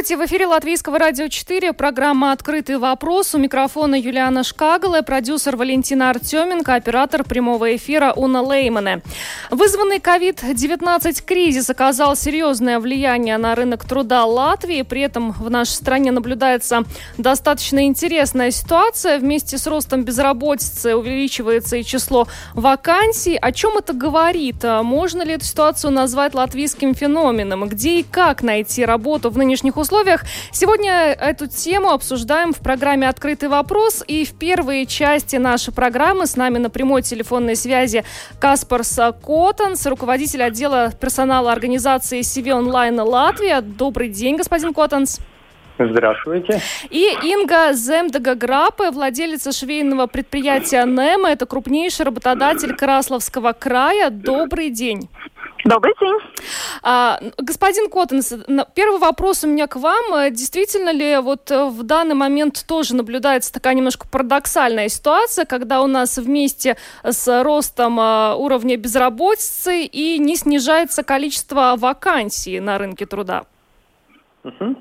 Здравствуйте! В эфире Латвийского радио 4, программа «Открытый вопрос». У микрофона Юлиана Шкагала, продюсер Валентина Артеменко, оператор прямого эфира Уна Леймане. Вызванный COVID-19 кризис оказал серьезное влияние на рынок труда Латвии. При этом в нашей стране наблюдается достаточно интересная ситуация. Вместе с ростом безработицы увеличивается и число вакансий. О чем это говорит? Можно ли эту ситуацию назвать латвийским феноменом? Где и как найти работу в нынешних условиях. Сегодня эту тему обсуждаем в программе «Открытый вопрос». И в первой части нашей программы с нами на прямой телефонной связи Каспар Котанс, руководитель отдела персонала организации CV Online Латвия. Добрый день, господин Котанс. Здравствуйте. И Инга Земдега-Грапе, владелица швейного предприятия «Немо». Это крупнейший работодатель Краславского края. Добрый день. Добрый день. А, господин Котанс, первый вопрос у меня к вам. Действительно ли вот в данный момент тоже наблюдается такая немножко парадоксальная ситуация, когда у нас вместе с ростом а, уровня безработицы и не снижается количество вакансий на рынке труда? Угу.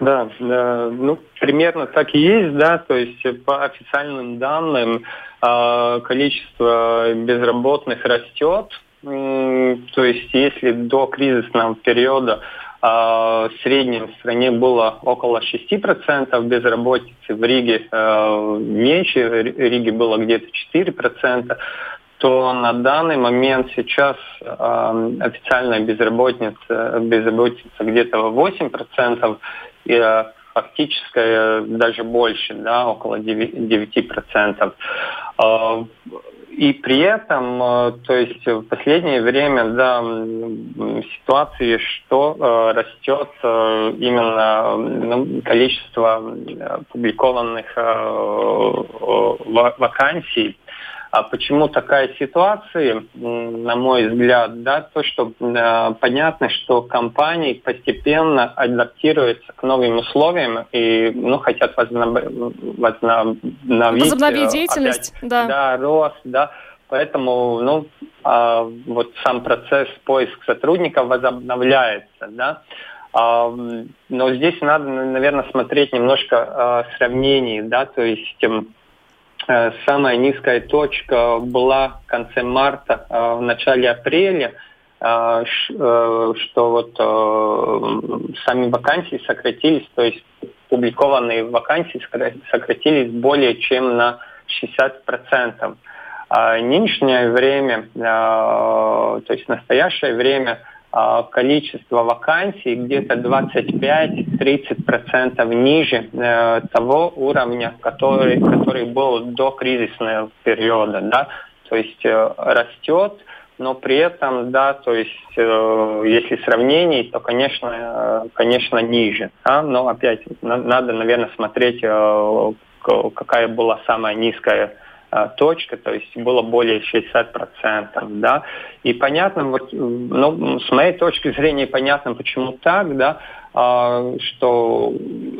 Да, да, ну примерно так и есть, да, то есть по официальным данным э, количество безработных растет, то есть если до кризисного периода а, в среднем в стране было около 6% безработицы, в Риге э, меньше, в Риге было где-то 4%, то на данный момент сейчас э, официальная безработица, безработица где-то 8%, и э, фактическая даже больше, да, около 9%. И при этом, э, то есть в последнее время, да, ситуации, что э, растет э, именно количество публикованных вакансий, а почему такая ситуация, на мой взгляд, да, то, что э, понятно, что компании постепенно адаптируются к новым условиям и ну, хотят возобновить, возобновить деятельность, опять, да. да, рост, да. Поэтому, ну, э, вот сам процесс поиска сотрудников возобновляется, да. А, но здесь надо, наверное, смотреть немножко э, сравнений, да, то есть Э, самая низкая точка была в конце марта, э, в начале апреля, э, что вот сами вакансии сократились, то есть публикованные вакансии сократились более чем на 60%. А нынешнее время, то есть настоящее время – количество вакансий где-то 25-30% ниже э, того уровня, который, который был до кризисного периода. Да? То есть э, растет, но при этом, да, то есть э, если сравнений, то, конечно, конечно, ниже. Да? Но опять на, надо, наверное, смотреть, какая была самая низкая точка, то есть было более 60%, да, и понятно, вот, ну, с моей точки зрения понятно, почему так, да, а, что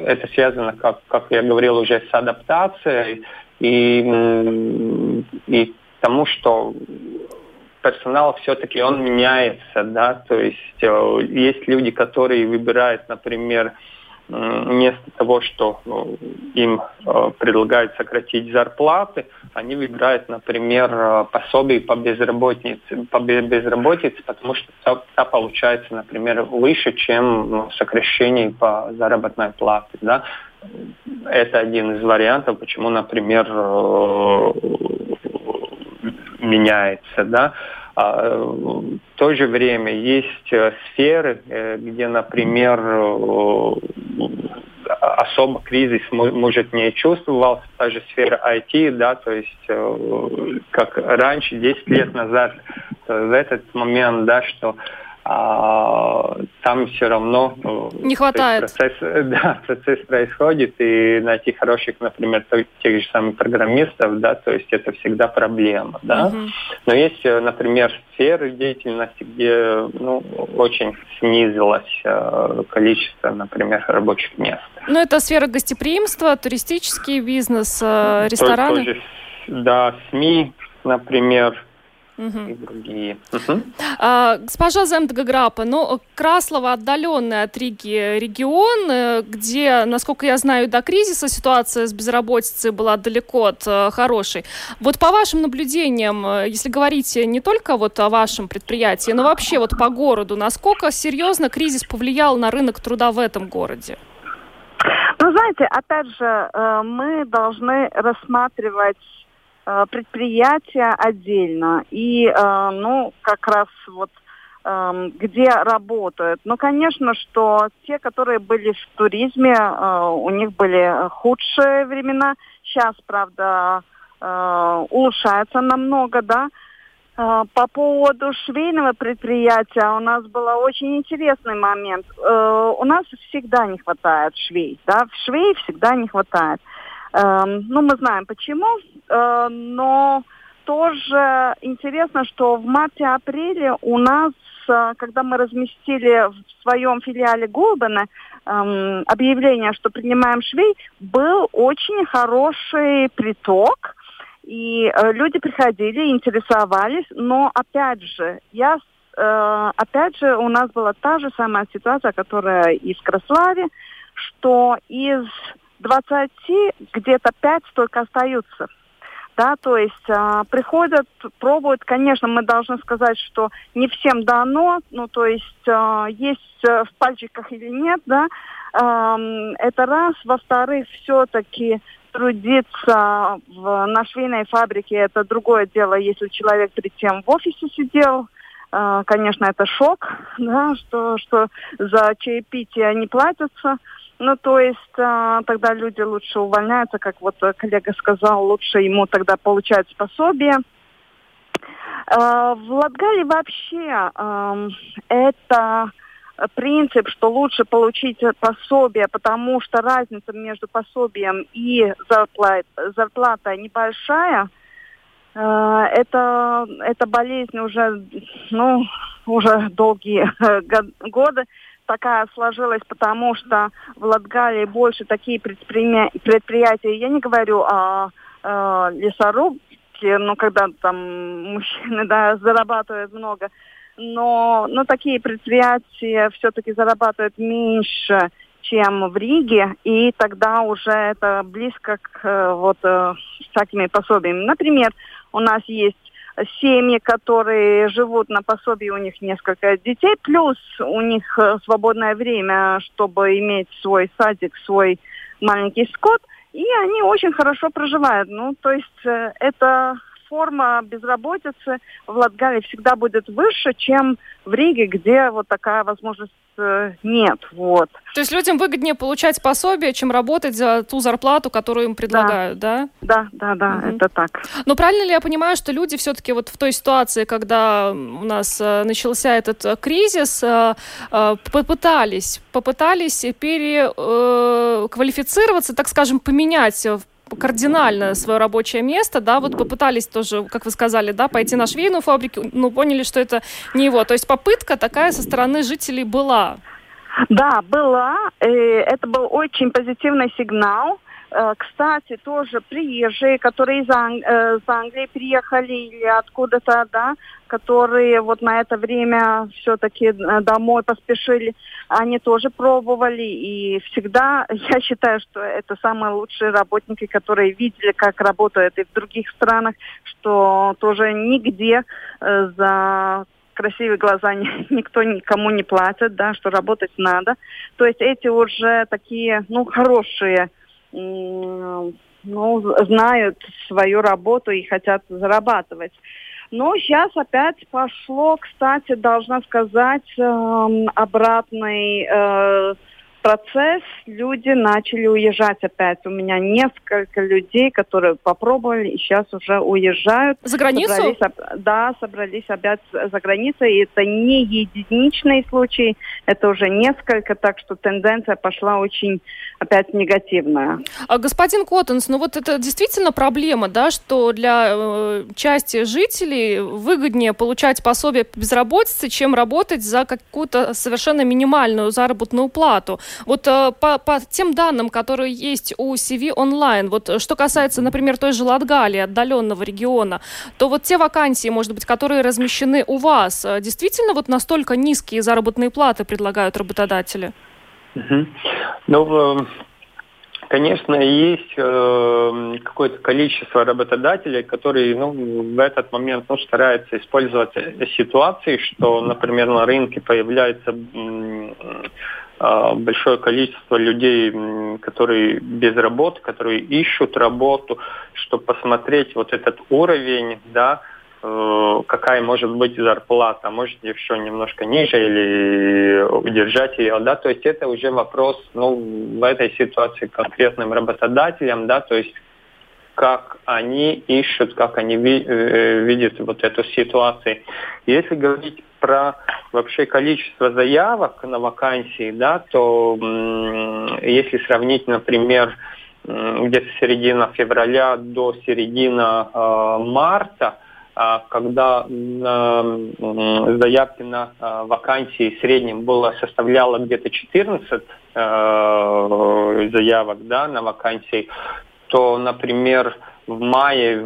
это связано, как, как я говорил, уже с адаптацией и, и тому, что персонал все-таки он меняется, да, то есть э, есть люди, которые выбирают, например, вместо того, что ну, им э, предлагают сократить зарплаты, они выбирают, например, э, пособие по безработице, по безработице, потому что та, получается, например, выше, чем ну, сокращение по заработной плате. Да? Это один из вариантов, почему, например, э, меняется. Да? А, в то же время есть э, сферы, э, где, например, э, особо кризис может не чувствовался, та же сфера IT, да, то есть как раньше, 10 лет назад, в этот момент, да, что а, там все равно не хватает. Процесс, да, процесс происходит, и найти хороших, например, тех же самых программистов, да, то есть это всегда проблема, да. Угу. Но есть, например, сферы деятельности, где ну, очень снизилось количество, например, рабочих мест. Ну, это сфера гостеприимства, туристический бизнес, рестораны. Тоже, да, СМИ, например, угу. и другие. Угу. А, госпожа Земдгаграпа, ну, Краслова отдаленный от Риги регион, э, где, насколько я знаю, до кризиса ситуация с безработицей была далеко от э, хорошей. Вот по вашим наблюдениям, э, если говорить не только вот о вашем предприятии, но вообще вот по городу, насколько серьезно кризис повлиял на рынок труда в этом городе? Ну, знаете, опять же, мы должны рассматривать предприятия отдельно и, э, ну, как раз вот эм, где работают. Ну, конечно, что те, которые были в туризме, э, у них были худшие времена. Сейчас, правда, улучшается намного, да. По поводу швейного предприятия у нас был очень интересный момент. У нас всегда не хватает швей, да, швей всегда не хватает. Эм, ну, мы знаем почему, э, но тоже интересно, что в марте-апреле у нас, э, когда мы разместили в своем филиале Голбена эм, объявление, что принимаем швей, был очень хороший приток, и э, люди приходили, интересовались, но опять же, я опять же, у нас была та же самая ситуация, которая и в Краславе, что из 20 где-то 5 только остаются. Да, то есть э, приходят, пробуют, конечно, мы должны сказать, что не всем дано, ну, то есть э, есть э, в пальчиках или нет, да, э, это раз. Во-вторых, все-таки трудиться в, на швейной фабрике, это другое дело, если человек перед тем в офисе сидел, э, конечно, это шок, да, что, что за чаепитие не платятся, ну, то есть а, тогда люди лучше увольняются, как вот коллега сказал, лучше ему тогда получать пособие. А, в Латгалии вообще а, это принцип, что лучше получить пособие, потому что разница между пособием и зарплат, зарплатой небольшая. Э, это, это болезнь уже, ну, уже долгие годы такая сложилась, потому что в Латгалии больше такие предприятия, я не говорю о, о лесорубке, ну, когда там мужчины, да, зарабатывают много, но, но такие предприятия все-таки зарабатывают меньше, чем в Риге, и тогда уже это близко к э, вот э, всякими пособиями. Например, у нас есть семьи, которые живут на пособии, у них несколько детей, плюс у них э, свободное время, чтобы иметь свой садик, свой маленький скот, и они очень хорошо проживают. Ну, то есть э, это форма безработицы в Латгалии всегда будет выше, чем в Риге, где вот такая возможность э, нет. Вот. То есть людям выгоднее получать пособие, чем работать за ту зарплату, которую им предлагают, да? Да, да, да, да угу. это так. Но правильно ли я понимаю, что люди все-таки вот в той ситуации, когда у нас э, начался этот э, кризис, попытались, попытались переквалифицироваться, так скажем, поменять кардинально свое рабочее место, да, вот попытались тоже, как вы сказали, да, пойти на швейную фабрику, но поняли, что это не его. То есть попытка такая со стороны жителей была. Да, была. Это был очень позитивный сигнал. Э, кстати, тоже приезжие, которые э, из Англии приехали или откуда-то, да, которые вот на это время все-таки э, домой поспешили, они тоже пробовали. И всегда я считаю, что это самые лучшие работники, которые видели, как работают и в других странах, что тоже нигде э, за красивые глаза никто никому не платит, да, что работать надо. То есть эти уже такие, ну, хорошие ну, знают свою работу и хотят зарабатывать. Но сейчас опять пошло, кстати, должна сказать, э, обратный, э, процесс, люди начали уезжать опять. У меня несколько людей, которые попробовали и сейчас уже уезжают. За границу? Собрались, да, собрались опять за границей. И это не единичный случай, это уже несколько, так что тенденция пошла очень опять негативная. А, господин Коттенс, ну вот это действительно проблема, да, что для э, части жителей выгоднее получать пособие по безработице, чем работать за какую-то совершенно минимальную заработную плату. Вот э, по, по тем данным, которые есть у CV онлайн, вот э, что касается, например, той же Латгалии, отдаленного региона, то вот те вакансии, может быть, которые размещены у вас, э, действительно вот настолько низкие заработные платы предлагают работодатели? Угу. Ну, конечно, есть какое-то количество работодателей, которые ну, в этот момент ну, стараются использовать ситуации, что, например, на рынке появляется большое количество людей, которые без работы, которые ищут работу, чтобы посмотреть вот этот уровень, да, э, какая может быть зарплата, может еще немножко ниже или удержать ее, да, то есть это уже вопрос, ну, в этой ситуации конкретным работодателям, да, то есть как они ищут, как они э, видят вот эту ситуацию. Если говорить про вообще количество заявок на вакансии, да, то если сравнить, например, где-то середина февраля до середины э, марта, э, когда э, заявки на э, вакансии в среднем было составляло где-то 14 э, заявок да, на вакансии, то, например, в мае,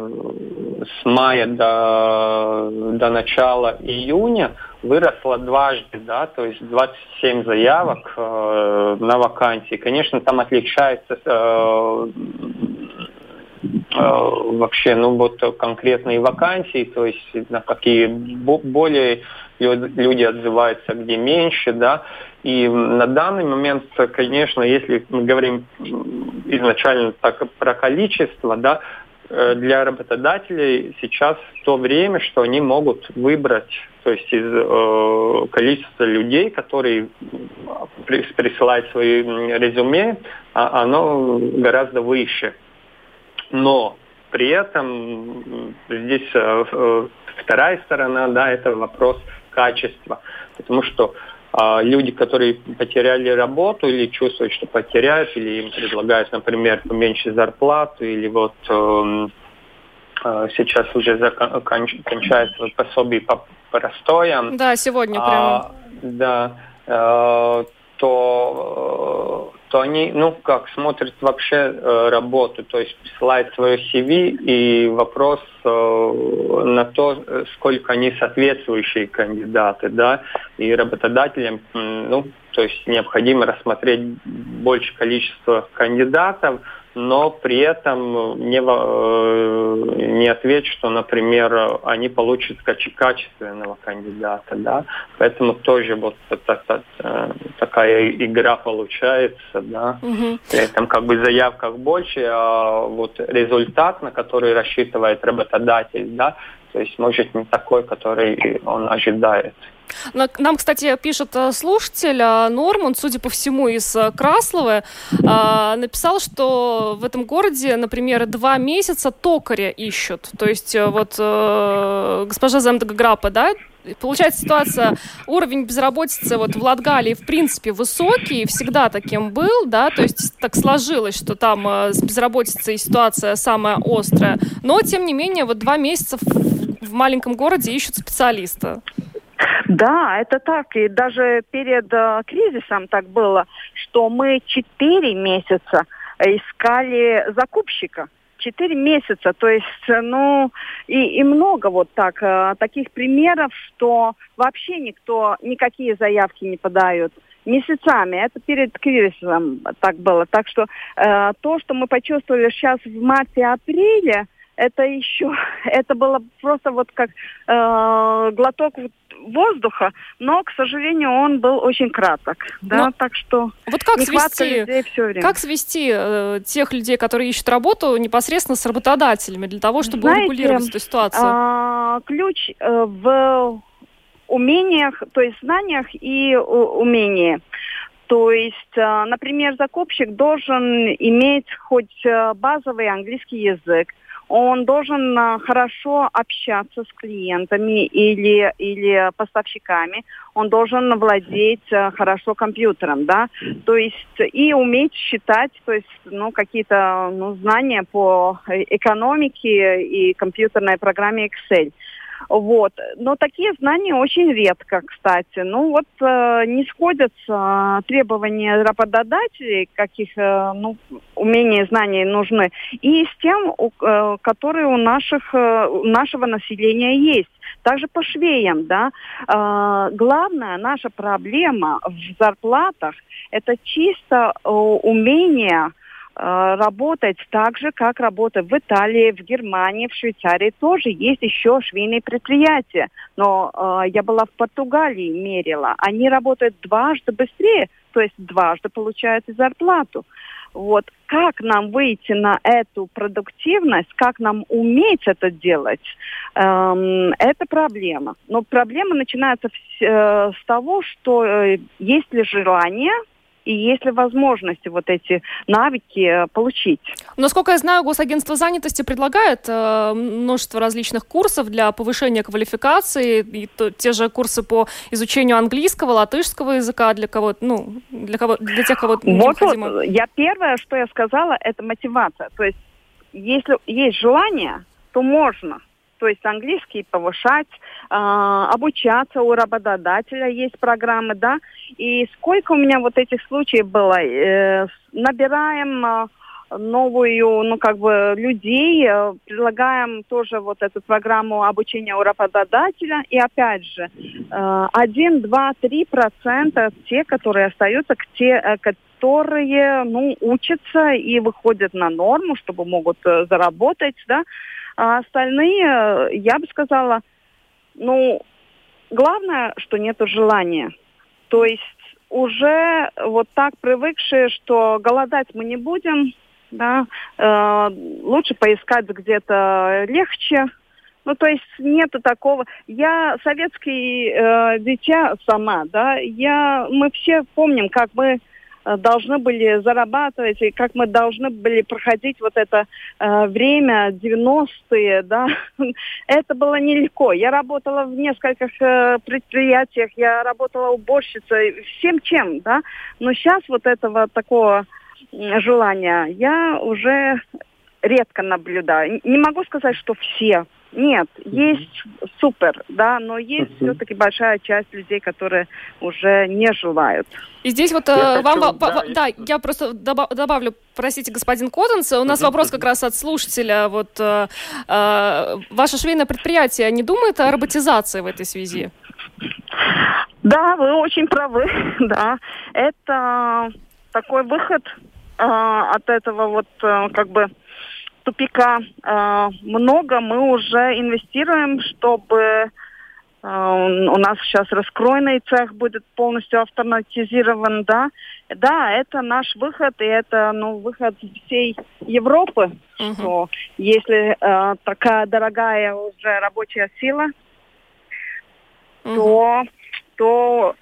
с мая до, до начала июня выросла дважды, да, то есть 27 заявок э, на вакансии. Конечно, там отличается э, э, вообще, ну вот конкретные вакансии, то есть на какие более люди отзываются, где меньше, да. И на данный момент, конечно, если мы говорим изначально так про количество, да, Э, для работодателей сейчас то время, что они могут выбрать, то есть из э, количества людей, которые присылают свои резюме, а, оно гораздо выше. Но при этом здесь э, э вторая сторона, да, это вопрос качества, потому что а люди, которые потеряли работу или чувствуют, что потеряют, или им предлагают, например, поменьше зарплату, или вот э, э, сейчас уже закон, кончается пособие по простоям. Да, сегодня прямо. А, да, э, то то они, ну, как, смотрят вообще э, работу, то есть присылают свое CV и вопрос э, на то, сколько они соответствующие кандидаты, да, и работодателям, ну, то есть необходимо рассмотреть большее количество кандидатов, но при этом не, э, не ответить, что, например, они получат качественного кандидата, да, поэтому тоже вот э, такая игра получается, да, угу. там как бы заявках больше, а вот результат, на который рассчитывает работодатель, да, то есть может не такой, который он ожидает. Нам, кстати, пишет э, слушатель э, Норман, судя по всему, из э, Красловы, написал, что в этом городе, например, два месяца токаря ищут. То есть вот госпожа Земдаграпа, да, Получается ситуация, уровень безработицы вот в Латгалии в принципе высокий, всегда таким был, да, то есть так сложилось, что там с безработицей ситуация самая острая, но тем не менее вот два месяца в маленьком городе ищут специалиста. Да, это так. И даже перед э, кризисом так было, что мы четыре месяца искали закупщика. Четыре месяца, то есть, ну, и, и много вот так, э, таких примеров, что вообще никто, никакие заявки не подают месяцами. Это перед кризисом так было. Так что э, то, что мы почувствовали сейчас в марте-апреле, это еще, это было просто вот как э, глоток воздуха, но, к сожалению, он был очень краток. Да, но, так что вот как свести, людей все время. Как свести э, тех людей, которые ищут работу, непосредственно с работодателями для того, чтобы Знаете, урегулировать эту ситуацию? Э, ключ э, в умениях, то есть знаниях и у, умении. То есть, например, закупщик должен иметь хоть базовый английский язык, он должен а, хорошо общаться с клиентами или, или поставщиками, он должен владеть а, хорошо компьютером, да, то есть и уметь считать, то есть, ну, какие-то ну, знания по э, экономике и компьютерной программе Excel. Вот. Но такие знания очень редко, кстати. Ну вот э, не сходятся требования работодателей, каких э, ну, умений и знаний нужны, и с тем, у, э, которые у наших, э, нашего населения есть. Также по швеям, да. Э, главная наша проблема в зарплатах – это чисто э, умение Э, работать так же, как работают в Италии, в Германии, в Швейцарии тоже есть еще швейные предприятия. Но э, я была в Португалии, мерила. Они работают дважды быстрее, то есть дважды получают зарплату. Вот как нам выйти на эту продуктивность, как нам уметь это делать, эм, это проблема. Но проблема начинается с, э, с того, что э, есть ли желание и есть ли возможности вот эти навыки э, получить. Насколько я знаю, Госагентство занятости предлагает э, множество различных курсов для повышения квалификации, и то, те же курсы по изучению английского, латышского языка для кого ну, для кого для тех, кого вот, необходимо. Вот, я первое, что я сказала, это мотивация. То есть, если есть желание, то можно то есть английский повышать, э, обучаться у работодателя есть программы, да. И сколько у меня вот этих случаев было, э, набираем э, новую, ну, как бы, людей, э, предлагаем тоже вот эту программу обучения у работодателя. И опять же, э, 1, 2, 3 процента те, которые остаются, те, э, которые, ну, учатся и выходят на норму, чтобы могут э, заработать, да. А остальные, я бы сказала, ну, главное, что нет желания. То есть уже вот так привыкшие, что голодать мы не будем, да, э, лучше поискать где-то легче. Ну, то есть нету такого. Я советский э, дитя сама, да, я, мы все помним, как мы Э, должны были зарабатывать, и как мы должны были проходить вот это э, время, 90-е, да, это было нелегко. Я работала в нескольких э, предприятиях, я работала уборщицей, всем чем, да, но сейчас вот этого такого желания я уже редко наблюдаю. Не могу сказать, что все нет, есть супер, да, но есть uh-huh. все-таки большая часть людей, которые уже не желают. И здесь вот я э, вам, хочу, да, да, я просто добавлю, простите, господин Коттенс, у нас uh-huh. вопрос как раз от слушателя, вот э, э, ваше швейное предприятие не думает о роботизации в этой связи? Да, вы очень правы, да, это такой выход э, от этого вот э, как бы тупика э, много. Мы уже инвестируем, чтобы э, у нас сейчас раскроенный цех будет полностью автоматизирован, да. Да, это наш выход, и это ну, выход всей Европы, uh-huh. что если э, такая дорогая уже рабочая сила, uh-huh. то то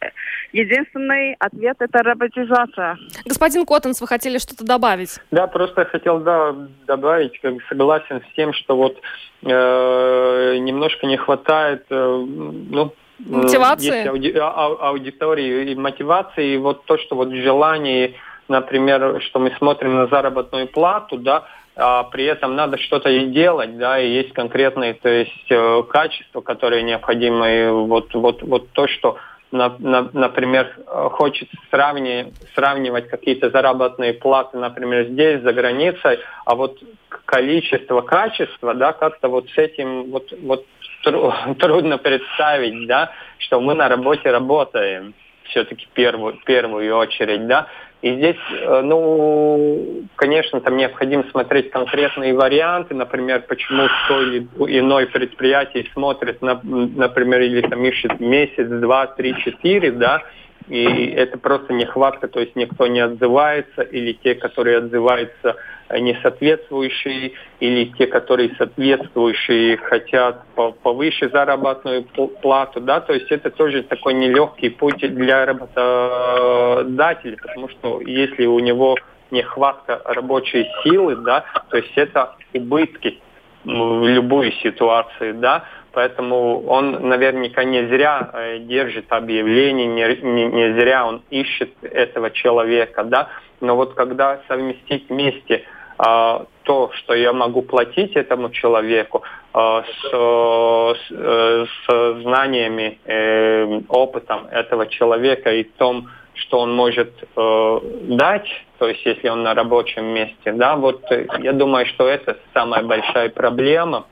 единственный ответ это роботизация. Господин Коттенс, вы хотели что-то добавить? Да, просто хотел да, добавить, как согласен с тем, что вот э, немножко не хватает, э, ну, Мотивации? Ауди, а, аудитории и мотивации, и вот то, что вот в желании, например, что мы смотрим на заработную плату, да, а при этом надо что-то и делать, да, и есть конкретные, то есть э, качества, которые необходимы, и вот, вот, вот то, что на, на, например, хочет сравнивать, сравнивать какие-то заработные платы, например, здесь, за границей, а вот количество, качество, да, как-то вот с этим вот, вот трудно представить, да, что мы на работе работаем все-таки первую, первую очередь, да, и здесь, э, ну, конечно, там необходимо смотреть конкретные варианты, например, почему то или иное предприятие смотрит, на, например, или там ищет месяц, два, три, четыре, да, и это просто нехватка, то есть никто не отзывается, или те, которые отзываются, не соответствующие, или те, которые соответствующие, хотят повыше заработную плату, да, то есть это тоже такой нелегкий путь для работодателя, потому что если у него нехватка рабочей силы, да, то есть это убытки в любой ситуации, да, поэтому он наверняка не зря э, держит объявление, не, не, не зря он ищет этого человека, да, но вот когда совместить вместе а, то, что я могу платить этому человеку с, с, э, с знаниями, э, опытом этого человека и том, что он может э, дать, то есть если он на рабочем месте, да, вот э, я думаю, что это самая большая проблема,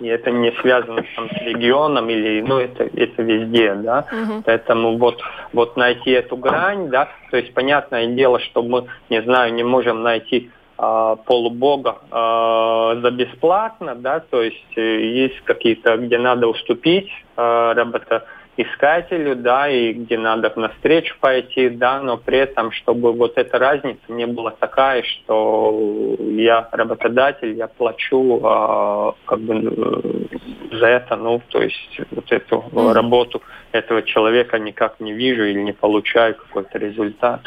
и это не связано там, с регионом или, ну, это, это везде, да, угу. поэтому вот, вот найти эту грань, да, то есть понятное дело, что мы, не знаю, не можем найти э, полубога э, за бесплатно, да, то есть э, есть какие-то, где надо уступить э, работа искателю, да, и где надо навстречу пойти, да, но при этом, чтобы вот эта разница не была такая, что я работодатель, я плачу э, как бы э, за это, ну, то есть вот эту mm. работу этого человека никак не вижу или не получаю какой-то результат.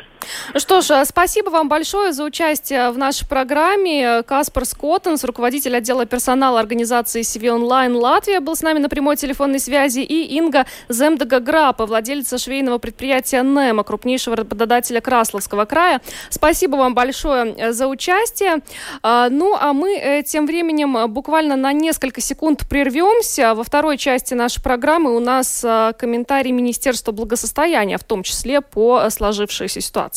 Что ж, спасибо вам большое за участие в нашей программе. Каспар Скоттенс, руководитель отдела персонала организации CV Онлайн Латвия, был с нами на прямой телефонной связи, и Инга Земдага Грапа, владельца швейного предприятия НЕМа, крупнейшего работодателя Красловского края. Спасибо вам большое за участие. А, ну, а мы э, тем временем буквально на несколько секунд прервемся. Во второй части нашей программы у нас комментарий Министерства благосостояния, в том числе по сложившейся ситуации.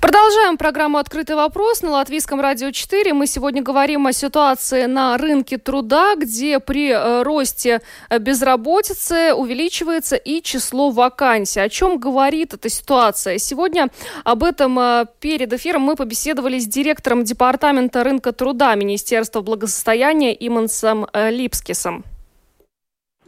Продолжаем программу «Открытый вопрос» на Латвийском радио 4. Мы сегодня говорим о ситуации на рынке труда, где при э, росте э, безработицы увеличивается и число вакансий. О чем говорит эта ситуация? Сегодня об этом э, перед эфиром мы побеседовали с директором Департамента рынка труда Министерства благосостояния Имансом Липскисом.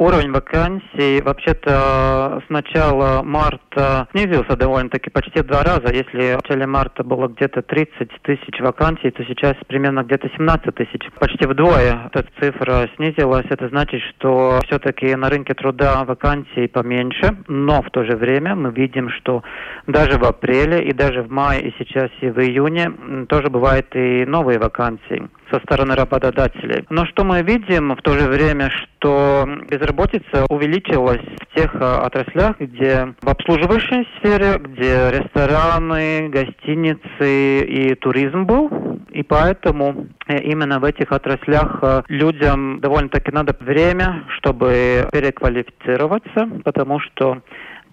Уровень вакансий вообще-то с начала марта снизился довольно-таки почти в два раза. Если в начале марта было где-то 30 тысяч вакансий, то сейчас примерно где-то 17 тысяч. Почти вдвое эта цифра снизилась. Это значит, что все-таки на рынке труда вакансий поменьше, но в то же время мы видим, что даже в апреле и даже в мае и сейчас и в июне тоже бывают и новые вакансии со стороны работодателей. Но что мы видим в то же время, что безработица увеличилась в тех а, отраслях, где в обслуживающей сфере, где рестораны, гостиницы и туризм был. И поэтому э, именно в этих отраслях э, людям довольно-таки надо время, чтобы переквалифицироваться, потому что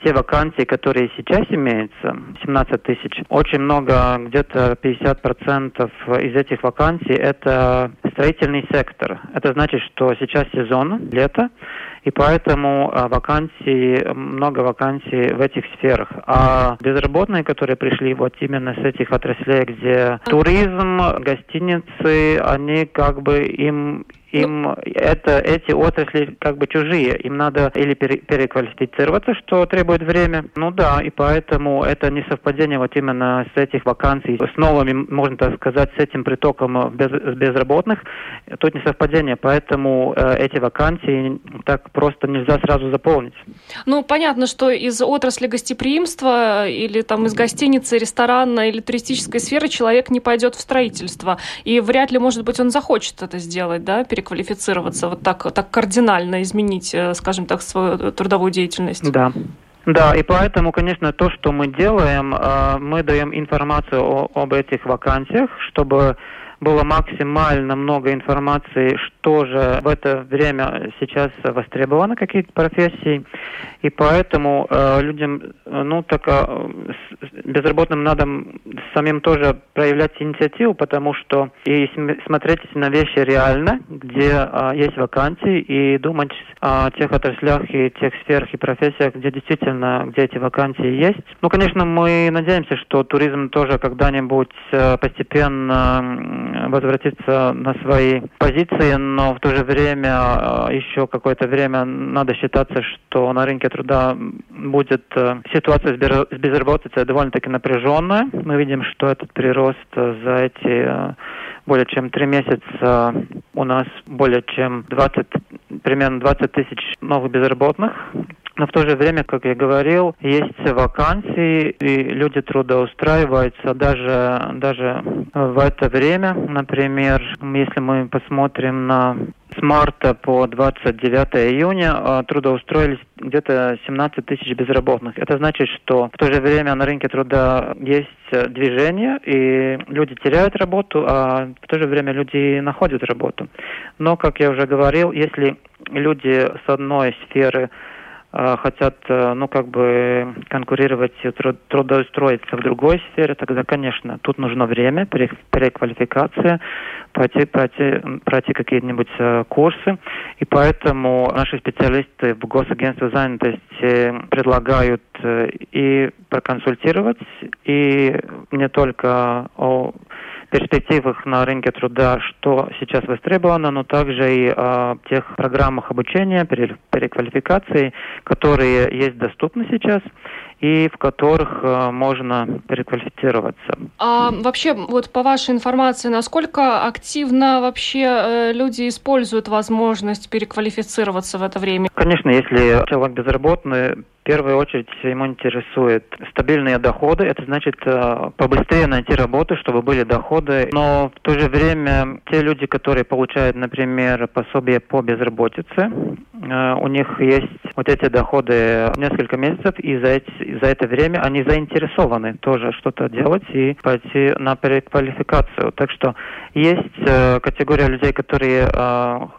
те вакансии, которые сейчас имеются, 17 тысяч, очень много, где-то 50% из этих вакансий это строительный сектор. Это значит, что сейчас сезон, лето, и поэтому а, вакансий, много вакансий в этих сферах. А безработные, которые пришли вот именно с этих отраслей, где туризм, гостиницы, они как бы им им ну, это, эти отрасли как бы чужие. Им надо или пере, переквалифицироваться, что требует время. Ну да, и поэтому это не совпадение вот именно с этих вакансий, с новыми, можно так сказать, с этим притоком без, безработных. Тут не совпадение, поэтому э, эти вакансии так просто нельзя сразу заполнить. Ну, понятно, что из отрасли гостеприимства или там из гостиницы, ресторана или туристической сферы человек не пойдет в строительство. И вряд ли, может быть, он захочет это сделать, да, переквалифицироваться, вот так, так кардинально изменить, э, скажем так, свою трудовую деятельность? Да. Да, и поэтому, конечно, то, что мы делаем, э, мы даем информацию об этих вакансиях, чтобы было максимально много информации, что же в это время сейчас востребовано, какие-то профессии. И поэтому э, людям, э, ну, так э, безработным надо самим тоже проявлять инициативу, потому что и смотреть на вещи реально, где э, есть вакансии, и думать о тех отраслях и тех сферах и профессиях, где действительно, где эти вакансии есть. Ну, конечно, мы надеемся, что туризм тоже когда-нибудь э, постепенно возвратиться на свои позиции, но в то же время э, еще какое-то время надо считаться, что на рынке труда будет э, ситуация с безработицей довольно-таки напряженная. Мы видим, что этот прирост за эти более чем три месяца у нас более чем 20, примерно 20 тысяч новых безработных. Но в то же время, как я говорил, есть вакансии, и люди трудоустраиваются даже, даже в это время. Например, если мы посмотрим на с марта по 29 июня а, трудоустроились где-то 17 тысяч безработных. Это значит, что в то же время на рынке труда есть движение, и люди теряют работу, а в то же время люди находят работу. Но, как я уже говорил, если люди с одной сферы хотят, э, ну, как бы конкурировать и трудоустроиться в другой сфере, тогда, конечно, тут нужно время, переквалификация, пройти, пройти, пройти какие-нибудь э, курсы. И поэтому наши специалисты в Госагентстве занятости предлагают э, и проконсультировать, и не только о перспективах на рынке труда, что сейчас востребовано, но также и о тех программах обучения, переквалификации, которые есть доступны сейчас и в которых э, можно переквалифицироваться. А вообще, вот по вашей информации, насколько активно вообще э, люди используют возможность переквалифицироваться в это время? Конечно, если человек безработный, первую очередь ему интересует стабильные доходы. Это значит э, побыстрее найти работу, чтобы были доходы. Но в то же время те люди, которые получают, например, пособие по безработице, э, у них есть вот эти доходы несколько месяцев, и за, эти, за это время они заинтересованы тоже что-то делать и пойти на переквалификацию. Так что есть э, категория людей, которые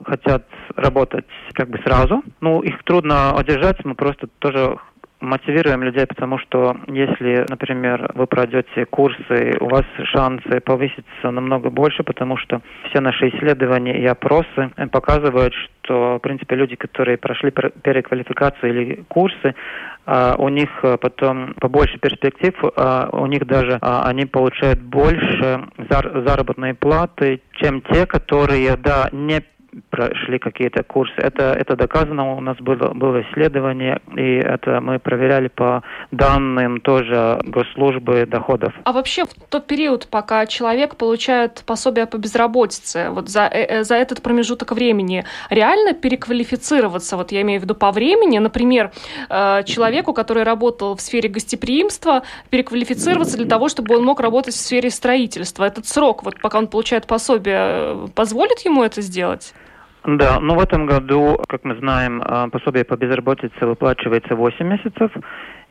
хотят работать как бы сразу. Ну, их трудно одержать, мы просто тоже мотивируем людей, потому что если, например, вы пройдете курсы, у вас шансы повыситься намного больше, потому что все наши исследования и опросы показывают, что, в принципе, люди, которые прошли переквалификацию или курсы, а, у них потом побольше перспектив, а, у них даже а, они получают больше заработной платы, чем те, которые, да, не прошли какие-то курсы. Это, это доказано, у нас было, было исследование, и это мы проверяли по данным тоже госслужбы доходов. А вообще в тот период, пока человек получает пособие по безработице, вот за, э, э, за этот промежуток времени, реально переквалифицироваться, вот я имею в виду по времени, например, э, человеку, который работал в сфере гостеприимства, переквалифицироваться для того, чтобы он мог работать в сфере строительства. Этот срок, вот пока он получает пособие, позволит ему это сделать? Да, но в этом году, как мы знаем, а, пособие по безработице выплачивается 8 месяцев.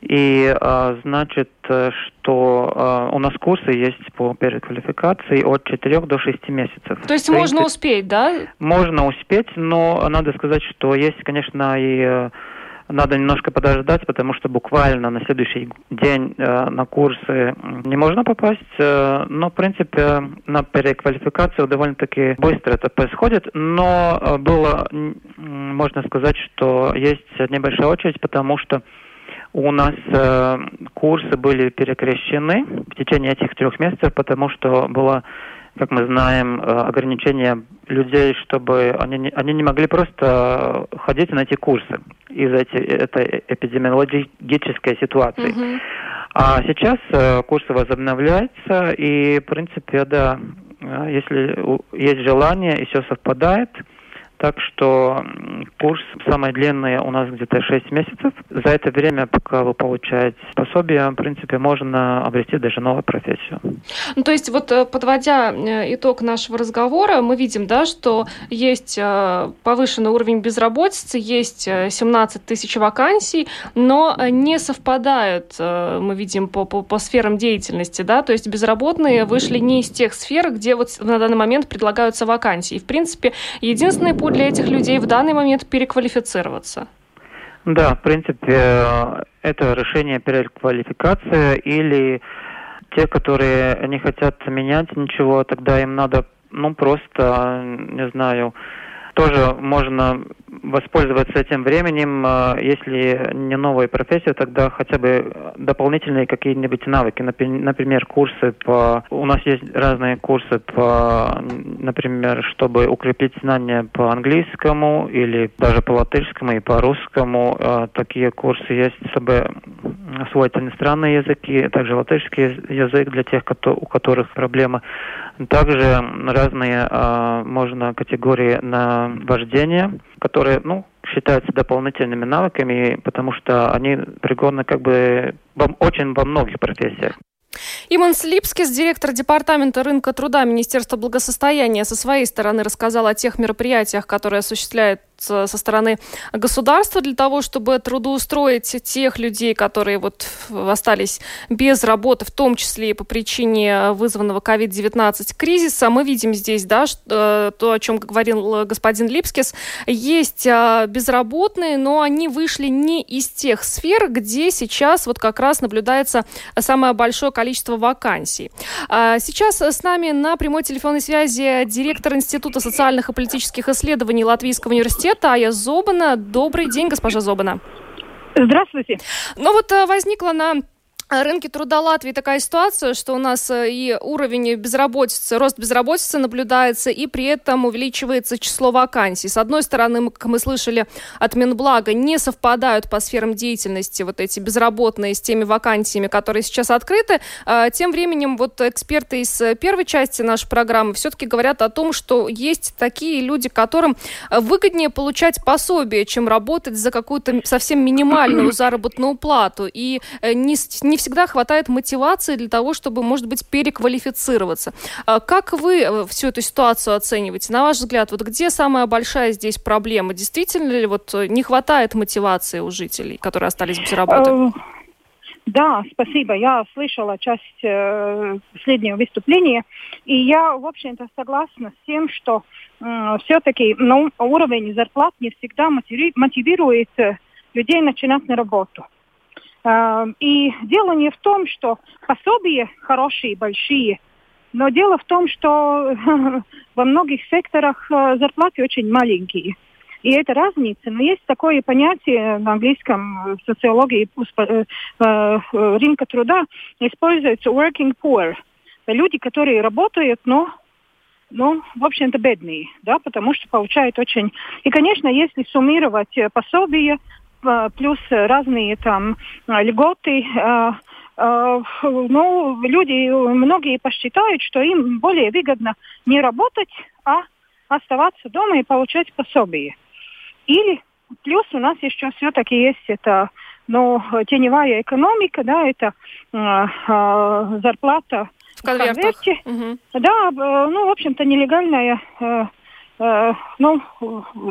И а, значит, э, что а, у нас курсы есть по переквалификации от 4 до 6 месяцев. То есть можно успеть, да? Можно успеть, но надо сказать, что есть, конечно, и э, надо немножко подождать, потому что буквально на следующий день э, на курсы не можно попасть. Э, но, в принципе, на переквалификацию довольно-таки быстро это происходит. Но э, было, можно сказать, что есть небольшая очередь, потому что у нас э, курсы были перекрещены в течение этих трех месяцев, потому что было как мы знаем, э, ограничения людей, чтобы они не, они не могли просто ходить на эти курсы из-за этой эпидемиологической ситуации. Mm-hmm. А сейчас э, курсы возобновляются, и, в принципе, да, э, если есть желание и все совпадает, так что курс самый длинный у нас где-то 6 месяцев. За это время, пока вы получаете пособие, в принципе, можно обрести даже новую профессию. Ну, то есть вот э, подводя э, итог нашего разговора, мы видим, да, что есть э, повышенный уровень безработицы, есть 17 тысяч вакансий, но не совпадают, мы видим, по, по, по сферам деятельности, да, то есть безработные вышли не из тех сфер, где вот на данный момент предлагаются вакансии. И, в принципе, единственный путь для этих людей в данный момент переквалифицироваться? Да, в принципе, это решение переквалификация или те, которые не хотят менять ничего, тогда им надо, ну, просто, не знаю, тоже можно воспользоваться этим временем, э, если не новая профессия, тогда хотя бы дополнительные какие-нибудь навыки, например, курсы по... У нас есть разные курсы по, например, чтобы укрепить знания по английскому или даже по латышскому и по русскому. Э, такие курсы есть, чтобы освоить иностранные языки, также латышский язык для тех, у которых проблемы. Также разные э, можно категории на вождение, которые, ну, считаются дополнительными навыками, потому что они пригодны как бы во, очень во многих профессиях. Иман Слипскис, директор Департамента рынка труда Министерства благосостояния, со своей стороны рассказал о тех мероприятиях, которые осуществляет со стороны государства для того, чтобы трудоустроить тех людей, которые вот остались без работы, в том числе и по причине вызванного COVID-19 кризиса. Мы видим здесь, да, э, то, о чем говорил господин Липскис, есть а, безработные, но они вышли не из тех сфер, где сейчас вот как раз наблюдается самое большое количество вакансий. А, сейчас с нами на прямой телефонной связи директор Института социальных и политических исследований Латвийского университета Тая Зобана. Добрый день, госпожа Зобана. Здравствуйте. Ну вот э, возникла на рынке труда Латвии такая ситуация, что у нас э, и уровень безработицы, рост безработицы наблюдается, и при этом увеличивается число вакансий. С одной стороны, как мы слышали от Минблага, не совпадают по сферам деятельности вот эти безработные с теми вакансиями, которые сейчас открыты. А, тем временем вот эксперты из первой части нашей программы все-таки говорят о том, что есть такие люди, которым выгоднее получать пособие, чем работать за какую-то совсем минимальную заработную плату. И э, не, не всегда хватает мотивации для того, чтобы, может быть, переквалифицироваться. А как вы э, всю эту ситуацию оцениваете? На ваш взгляд, вот где самая большая здесь проблема? Действительно ли вот э, не хватает мотивации у жителей, которые остались без работы? Э, да, спасибо. Я слышала часть э, последнего выступления, и я, в общем-то, согласна с тем, что э, все-таки ну, уровень зарплат не всегда мотивирует людей начинать на работу. И дело не в том, что пособия хорошие, большие, но дело в том, что во многих секторах э, зарплаты очень маленькие. И это разница. Но есть такое понятие на английском в социологии э, э, рынка труда, используется working poor. Люди, которые работают, но ну, в общем-то, бедные, да, потому что получают очень... И, конечно, если суммировать пособия, плюс разные там льготы. Э, э, ну, люди, многие посчитают, что им более выгодно не работать, а оставаться дома и получать пособие. Или плюс у нас еще все-таки есть это, ну, теневая экономика, да, это э, э, зарплата в конверте. Угу. Да, ну, в общем-то, нелегальная э, э, ну,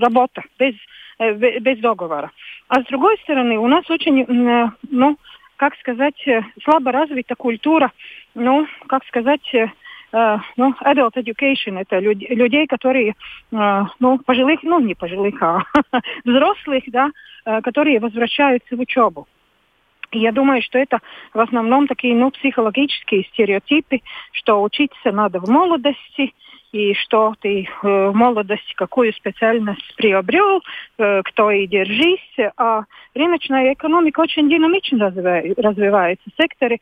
работа без Э, без договора. А с другой стороны, у нас очень, э, ну, как сказать, э, слабо развита культура, ну, как сказать, ну, adult education, это люд, людей, которые, ну, пожилых, ну, не пожилых, а взрослых, да, которые возвращаются в учебу. Я думаю, что это в основном такие ну, психологические стереотипы, что учиться надо в молодости, и что ты э, молодости какую специальность приобрел, э, кто и держись. А рыночная экономика очень динамично развивается. Секторы,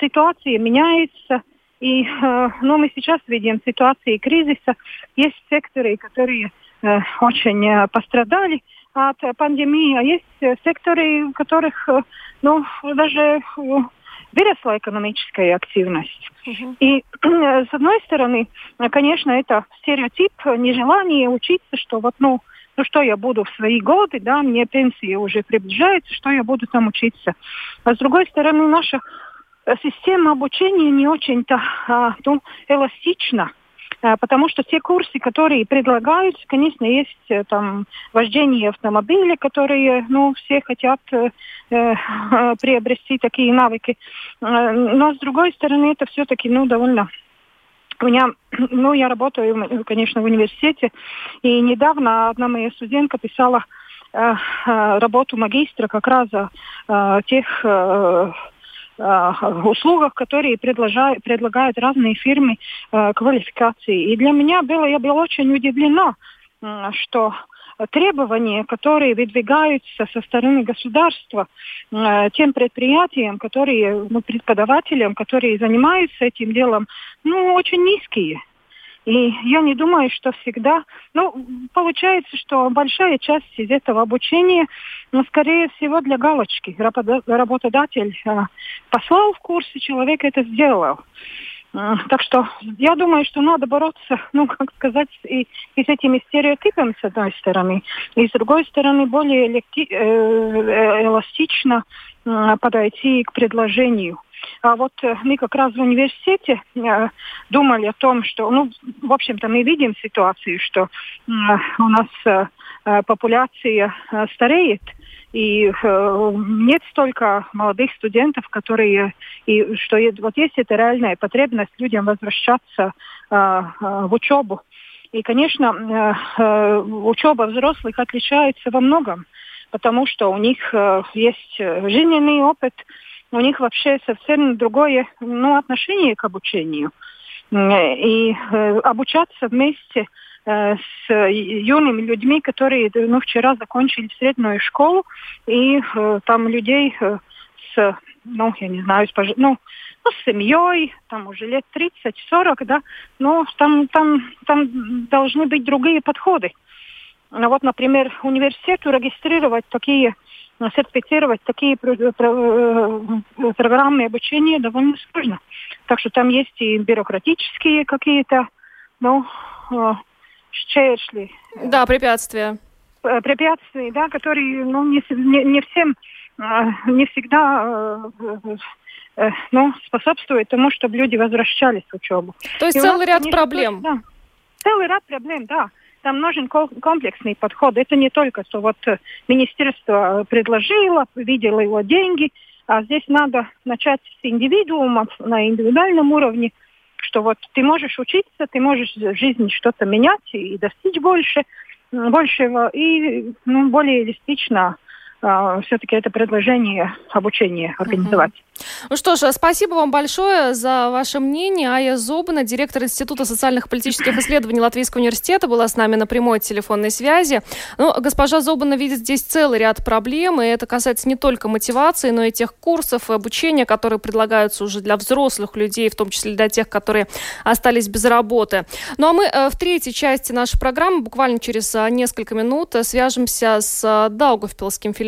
ситуация меняется. И э, ну, мы сейчас видим ситуации кризиса. Есть секторы, которые э, очень э, пострадали от пандемии, а есть секторы, в которых э, ну, даже выросла экономическая активность. Uh-huh. И с одной стороны, конечно, это стереотип, нежелание учиться, что вот, ну, ну что я буду в свои годы, да, мне пенсия уже приближается, что я буду там учиться. А с другой стороны, наша система обучения не очень-то а, ну, эластична. Э, потому что те курсы, которые предлагаются, конечно, есть э, там вождение автомобиля, которые, ну, все хотят э, э, приобрести такие навыки. Но, с другой стороны, это все-таки, ну, довольно у меня, ну, я работаю, конечно, в университете, и недавно одна моя студентка писала э, работу магистра как раз о э, тех э, Э, услугах, которые предлагают, предлагают разные фирмы э, квалификации. И для меня было, я была очень удивлена, что требования, которые выдвигаются со стороны государства э, тем предприятиям, которые, ну, преподавателям, которые занимаются этим делом, ну, очень низкие. И я не думаю, что всегда... Ну, получается, что большая часть из этого обучения, ну, скорее всего, для галочки. Работодатель э, послал в курс, и человек это сделал. Э, так что я думаю, что надо бороться, ну, как сказать, и, и с этими стереотипами, с одной стороны, и с другой стороны, более электи, э, э эластично э, подойти к предложению. А вот э, мы как раз в университете э, думали о том, что, ну, в общем-то, мы видим ситуацию, что у нас э, популяция стареет, и нет столько молодых студентов, которые и что вот есть эта реальная потребность людям возвращаться в учебу. И, конечно, учеба взрослых отличается во многом, потому что у них есть жизненный опыт, у них вообще совсем другое ну, отношение к обучению. И э, обучаться вместе э, с юными людьми, которые ну, вчера закончили среднюю школу, и э, там людей э, с, ну, я не знаю, с, ну, ну, с семьей, там уже лет 30-40, да, но там, там, там должны быть другие подходы. Ну, вот, например, университету регистрировать такие сертифицировать такие э, программы обучения довольно сложно. Так что там есть и бюрократические какие-то, ну, щершли. Да, препятствия. Э, препятствия, да, которые, ну, не, не, не всем, не всегда э, ну, способствует тому, чтобы люди возвращались в учебу. То есть и целый ряд проблем. Да, целый ряд проблем, да там нужен комплексный подход. Это не только, что вот э, министерство предложило, видело его деньги, а здесь надо начать с индивидуума на индивидуальном уровне, что вот ты можешь учиться, ты можешь в жизни что-то менять и достичь больше, большего, и ну, более реалистично все-таки это предложение обучения организовать. Ну что ж, спасибо вам большое за ваше мнение. Ая Зобана, директор Института социальных и политических исследований Латвийского университета, была с нами на прямой телефонной связи. Ну, госпожа Зобана видит здесь целый ряд проблем, и это касается не только мотивации, но и тех курсов и обучения, которые предлагаются уже для взрослых людей, в том числе для тех, которые остались без работы. Ну а мы э, в третьей части нашей программы буквально через э, несколько минут э, свяжемся с Даугавпилским филиалом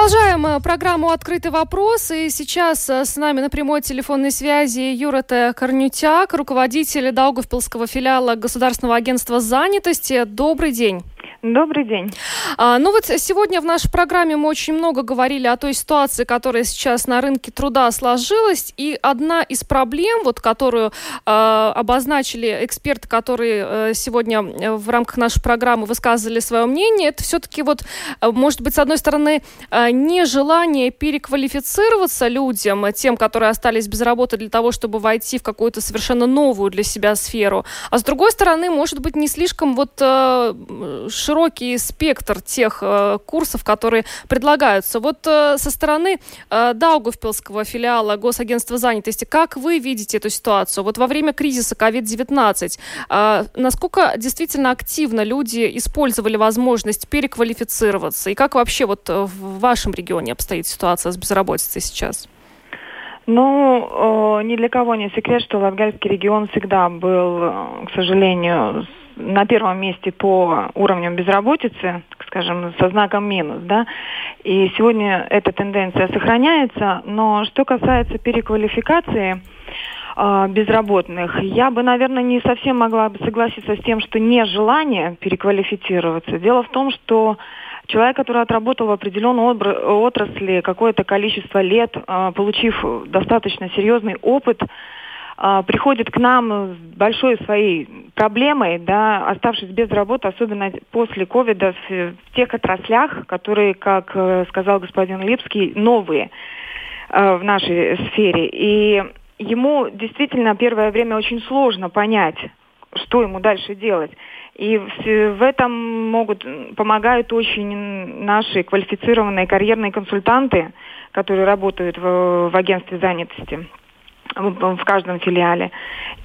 Продолжаем э, программу «Открытый вопрос». И сейчас э, с нами на прямой телефонной связи Юрата Корнютяк, руководитель Даугавпилского филиала Государственного агентства занятости. Добрый день. Добрый день. А, ну вот сегодня в нашей программе мы очень много говорили о той ситуации, которая сейчас на рынке труда сложилась. И одна из проблем, вот, которую э, обозначили эксперты, которые э, сегодня в рамках нашей программы высказывали свое мнение, это все-таки вот, может быть, с одной стороны, э, нежелание переквалифицироваться людям, тем, которые остались без работы для того, чтобы войти в какую-то совершенно новую для себя сферу. А с другой стороны, может быть, не слишком вот э, широкий спектр тех э, курсов, которые предлагаются. Вот э, со стороны э, Даугавпилского филиала Госагентства занятости, как вы видите эту ситуацию? Вот во время кризиса COVID-19, э, насколько действительно активно люди использовали возможность переквалифицироваться? И как вообще вот в вашем регионе обстоит ситуация с безработицей сейчас? Ну, ни для кого не секрет, что Латгальский регион всегда был, к сожалению, на первом месте по уровню безработицы, скажем, со знаком минус, да, и сегодня эта тенденция сохраняется, но что касается переквалификации э, безработных, я бы, наверное, не совсем могла бы согласиться с тем, что нежелание переквалифицироваться. Дело в том, что человек, который отработал в определенной отрасли какое-то количество лет, э, получив достаточно серьезный опыт, э, приходят к нам с большой своей проблемой, да, оставшись без работы, особенно после ковида в, в тех отраслях, которые, как э, сказал господин Липский, новые э, в нашей сфере. И ему действительно первое время очень сложно понять, что ему дальше делать. И в этом могут помогают очень наши квалифицированные карьерные консультанты, которые работают в, в агентстве занятости в, каждом филиале.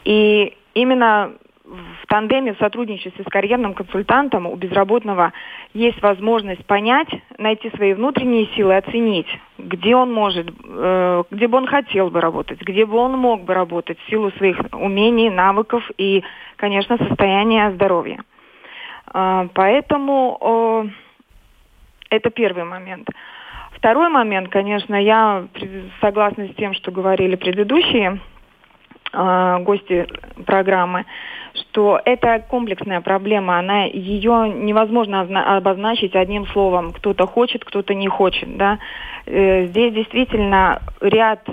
И именно в тандеме, в сотрудничестве с карьерным консультантом у безработного есть возможность понять, найти свои внутренние силы, оценить, где он может, э, где бы он хотел бы работать, где бы он мог бы работать в силу своих умений, навыков и, конечно, состояния здоровья. Э, поэтому э, это первый момент. Второй момент, конечно, я согласна с тем, что говорили предыдущие э, гости программы, что это комплексная проблема, она ее невозможно обозначить одним словом. Кто-то хочет, кто-то не хочет, да. Э, здесь действительно ряд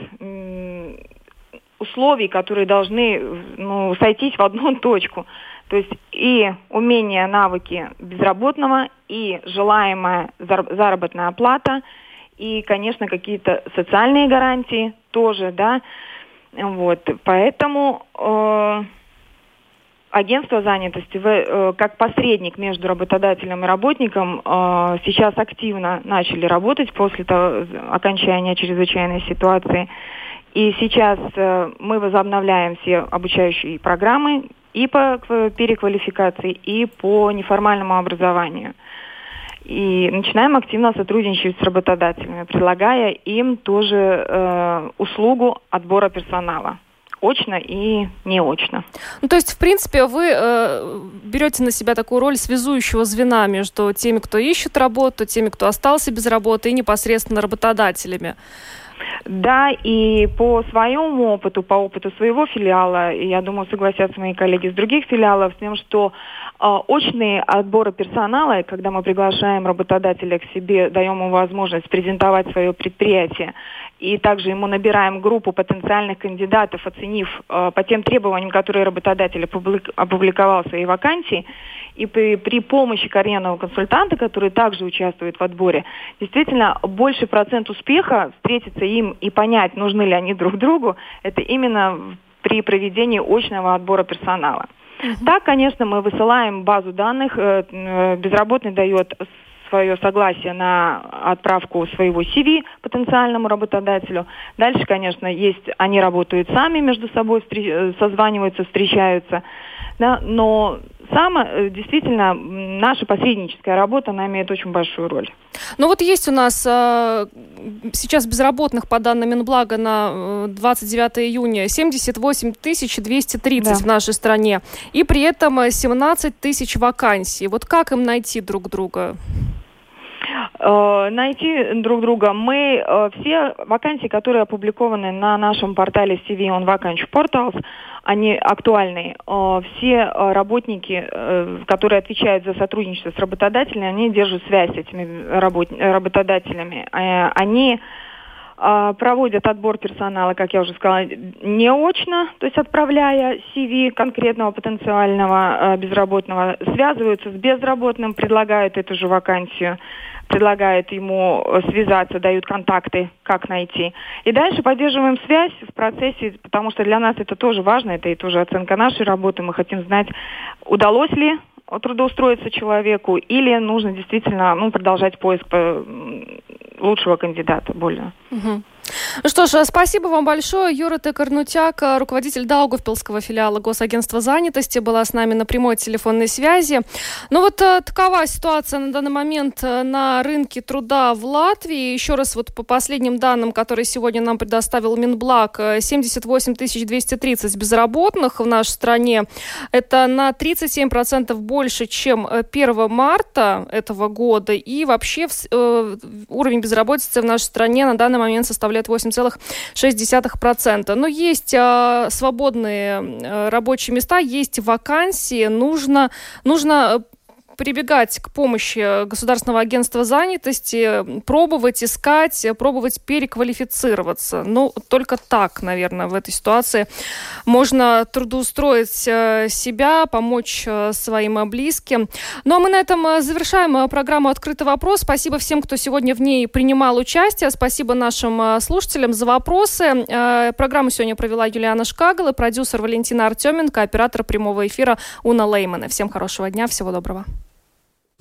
условий, которые должны ну, сойтись в одну точку. То есть и умения, навыки безработного, и желаемая заработная оплата, и, конечно, какие-то социальные гарантии тоже, да. Вот, поэтому э, агентство занятости э, как посредник между работодателем и работником э, сейчас активно начали работать после того, окончания чрезвычайной ситуации. И сейчас э, мы возобновляем все обучающие программы и по переквалификации, и по неформальному образованию. И начинаем активно сотрудничать с работодателями, предлагая им тоже э, услугу отбора персонала очно и неочно. Ну, то есть, в принципе, вы э, берете на себя такую роль связующего звена между теми, кто ищет работу, теми, кто остался без работы, и непосредственно работодателями. Да, и по своему опыту, по опыту своего филиала, я думаю, согласятся мои коллеги с других филиалов, с тем, что очные отборы персонала, когда мы приглашаем работодателя к себе, даем ему возможность презентовать свое предприятие, и также ему набираем группу потенциальных кандидатов, оценив э, по тем требованиям, которые работодатель опубликовал в своей вакансии, и при, при помощи карьерного консультанта, который также участвует в отборе, действительно больше процент успеха встретиться им и понять, нужны ли они друг другу, это именно при проведении очного отбора персонала. Угу. Так, конечно, мы высылаем базу данных, э, э, безработный дает свое согласие на отправку своего CV потенциальному работодателю. Дальше, конечно, есть, они работают сами между собой, э, созваниваются, встречаются. Да, но самое, э, действительно, наша посредническая работа, она имеет очень большую роль. Ну вот есть у нас э, сейчас безработных, по данным Минблага, на 29 э, июня 78 230 да. в нашей стране. И при этом 17 тысяч вакансий. Вот как им найти друг друга? Найти друг друга. Мы все вакансии, которые опубликованы на нашем портале CV on Vacancy Portals, они актуальны. Э, все э, работники, э, которые отвечают за сотрудничество с работодателями, они держат связь с этими работодателями. Они проводят отбор персонала, как я уже сказала, не очно, то есть отправляя CV конкретного потенциального безработного, связываются с безработным, предлагают эту же вакансию предлагают ему связаться, дают контакты, как найти. И дальше поддерживаем связь в процессе, потому что для нас это тоже важно, это и тоже оценка нашей работы. Мы хотим знать, удалось ли трудоустроиться человеку или нужно действительно ну, продолжать поиск лучшего кандидата более. Угу. Ну что ж, спасибо вам большое. Юра Текарнутяк, руководитель Даугавпилского филиала Госагентства занятости, была с нами на прямой телефонной связи. Ну вот э, такова ситуация на данный момент э, на рынке труда в Латвии. Еще раз вот по последним данным, которые сегодня нам предоставил Минблаг, 78 э, 230 безработных в нашей стране. Это на 37% больше, чем 1 марта этого года. И вообще уровень безработицы в нашей стране на данный момент составляет составляет 8,6%. Но есть э, свободные э, рабочие места, есть вакансии, нужно, нужно прибегать к помощи Государственного агентства занятости, пробовать искать, пробовать переквалифицироваться. Ну, только так, наверное, в этой ситуации можно трудоустроить э, себя, помочь э, своим близким. Ну, а мы на этом э, завершаем программу «Открытый вопрос». Спасибо всем, кто сегодня в ней принимал участие. Спасибо нашим слушателям за вопросы. Программу сегодня провела Юлиана Шкагала, продюсер Валентина Артеменко, оператор прямого эфира Уна Леймана. Всем хорошего дня, всего доброго.